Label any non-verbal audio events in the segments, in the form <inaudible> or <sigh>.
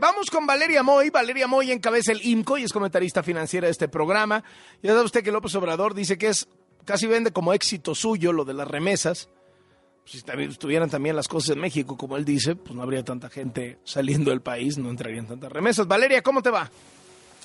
Vamos con Valeria Moy. Valeria Moy encabeza el IMCO y es comentarista financiera de este programa. Ya sabe usted que López Obrador dice que es casi vende como éxito suyo lo de las remesas. Si también estuvieran también las cosas en México, como él dice, pues no habría tanta gente saliendo del país, no entrarían tantas remesas. Valeria, ¿cómo te va?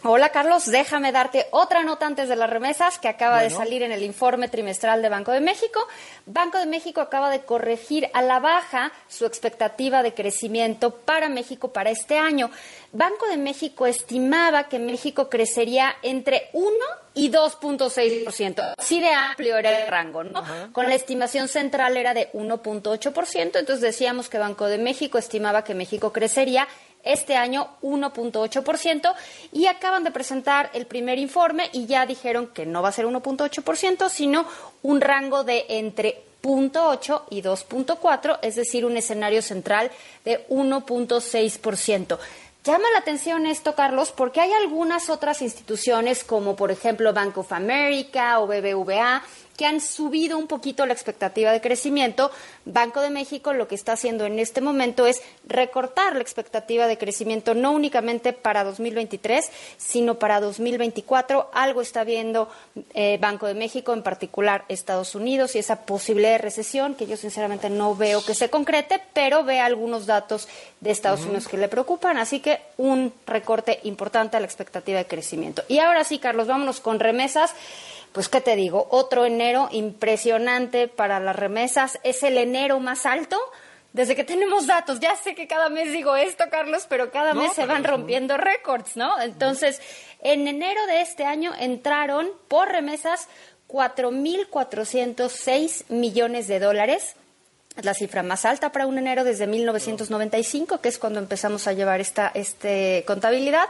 Hola Carlos, déjame darte otra nota antes de las remesas que acaba de salir en el informe trimestral de Banco de México. Banco de México acaba de corregir a la baja su expectativa de crecimiento para México para este año. Banco de México estimaba que México crecería entre 1 y 2.6%. Así de amplio era el rango, ¿no? Con la estimación central era de 1.8%, entonces decíamos que Banco de México estimaba que México crecería este año 1.8% y acaban de presentar el primer informe y ya dijeron que no va a ser 1.8%, sino un rango de entre 0.8 y 2.4, es decir, un escenario central de 1.6%. Llama la atención esto, Carlos, porque hay algunas otras instituciones como por ejemplo Bank of America o BBVA que han subido un poquito la expectativa de crecimiento. Banco de México lo que está haciendo en este momento es recortar la expectativa de crecimiento no únicamente para 2023, sino para 2024. Algo está viendo eh, Banco de México, en particular Estados Unidos, y esa posibilidad de recesión que yo sinceramente no veo que se concrete, pero ve algunos datos de Estados Unidos que le preocupan. Así que un recorte importante a la expectativa de crecimiento. Y ahora sí, Carlos, vámonos con remesas pues qué te digo, otro enero impresionante para las remesas, es el enero más alto desde que tenemos datos. Ya sé que cada mes digo esto, Carlos, pero cada mes se van rompiendo récords, ¿no? Entonces, en enero de este año entraron por remesas 4.406 millones de dólares la cifra más alta para un enero desde 1995, que es cuando empezamos a llevar esta este, contabilidad.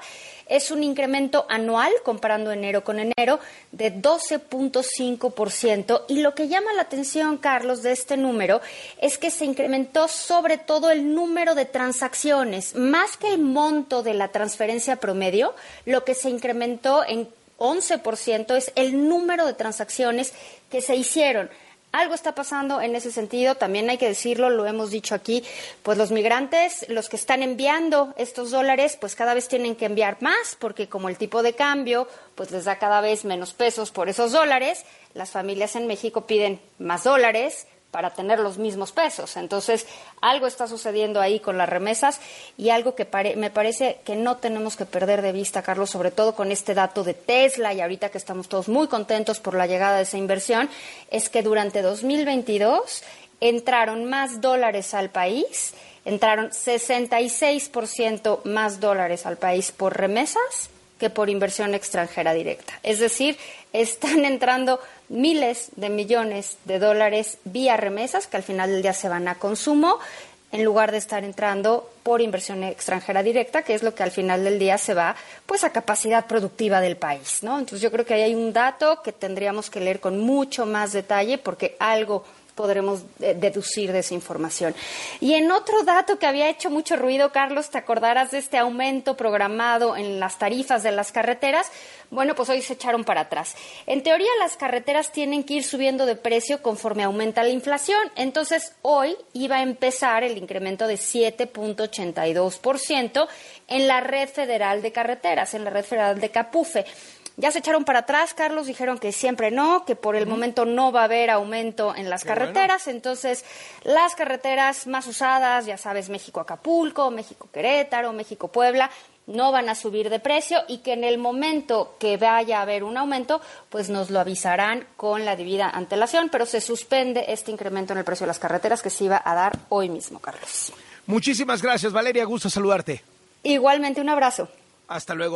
Es un incremento anual, comparando enero con enero, de 12.5%. Y lo que llama la atención, Carlos, de este número es que se incrementó sobre todo el número de transacciones, más que el monto de la transferencia promedio, lo que se incrementó en 11% es el número de transacciones que se hicieron. Algo está pasando en ese sentido, también hay que decirlo, lo hemos dicho aquí, pues los migrantes, los que están enviando estos dólares, pues cada vez tienen que enviar más, porque como el tipo de cambio, pues les da cada vez menos pesos por esos dólares, las familias en México piden más dólares, para tener los mismos pesos. Entonces, algo está sucediendo ahí con las remesas y algo que me parece que no tenemos que perder de vista, Carlos, sobre todo con este dato de Tesla y ahorita que estamos todos muy contentos por la llegada de esa inversión, es que durante 2022 entraron más dólares al país, entraron 66% más dólares al país por remesas que por inversión extranjera directa. Es decir, están <laughs> entrando miles de millones de dólares vía remesas que al final del día se van a consumo en lugar de estar entrando por inversión extranjera directa, que es lo que al final del día se va pues a capacidad productiva del país, ¿no? Entonces yo creo que ahí hay un dato que tendríamos que leer con mucho más detalle porque algo podremos eh, deducir de esa información. Y en otro dato que había hecho mucho ruido, Carlos, te acordarás de este aumento programado en las tarifas de las carreteras. Bueno, pues hoy se echaron para atrás. En teoría, las carreteras tienen que ir subiendo de precio conforme aumenta la inflación. Entonces, hoy iba a empezar el incremento de 7.82% en la red federal de carreteras, en la red federal de Capufe. Ya se echaron para atrás, Carlos, dijeron que siempre no, que por el momento no va a haber aumento en las carreteras. Entonces, las carreteras más usadas, ya sabes, México-Acapulco, México-Querétaro, México-Puebla, no van a subir de precio y que en el momento que vaya a haber un aumento, pues nos lo avisarán con la debida antelación, pero se suspende este incremento en el precio de las carreteras que se iba a dar hoy mismo, Carlos. Muchísimas gracias, Valeria, gusto saludarte. Igualmente, un abrazo. Hasta luego.